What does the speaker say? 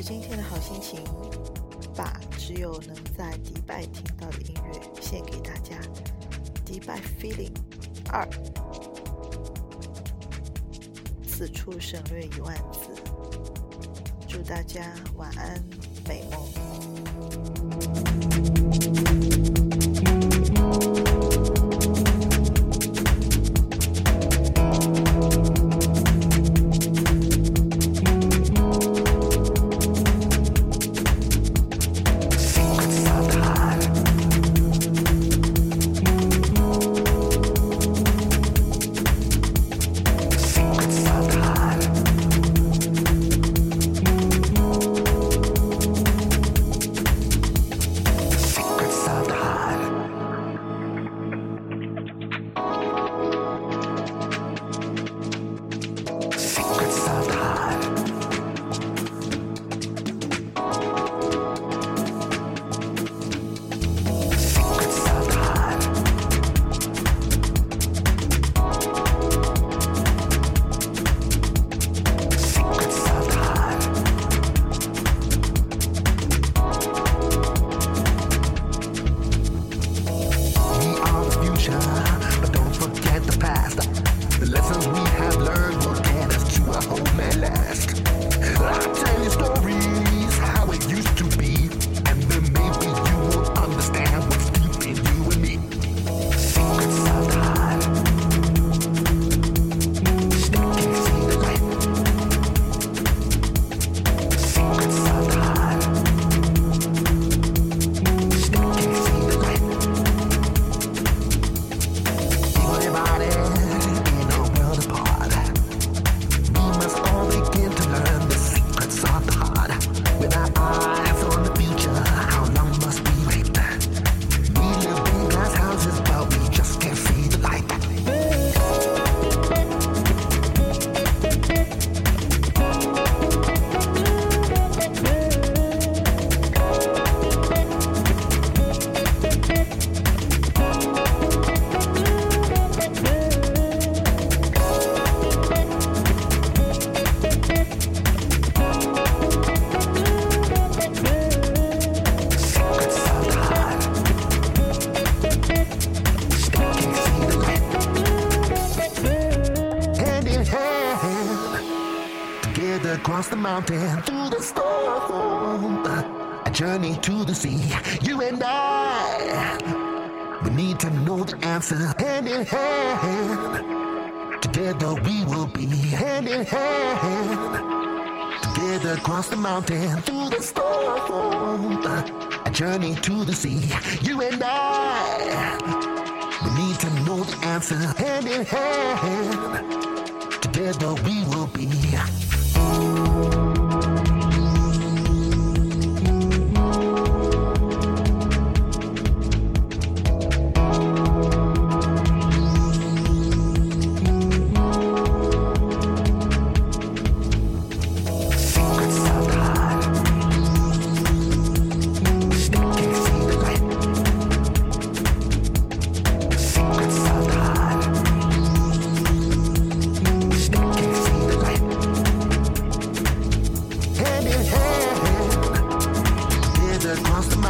着今天的好心情，把只有能在迪拜听到的音乐献给大家。迪拜 Feeling 二，此处省略一万字。祝大家晚安，美梦。Across the mountain, through the storm, a journey to the sea. You and I, we need to know the answer hand in hand. Together we will be hand in hand. Together across the mountain, through the storm, a journey to the sea. You and I, we need to know the answer hand in hand. Together we will be. Thank you.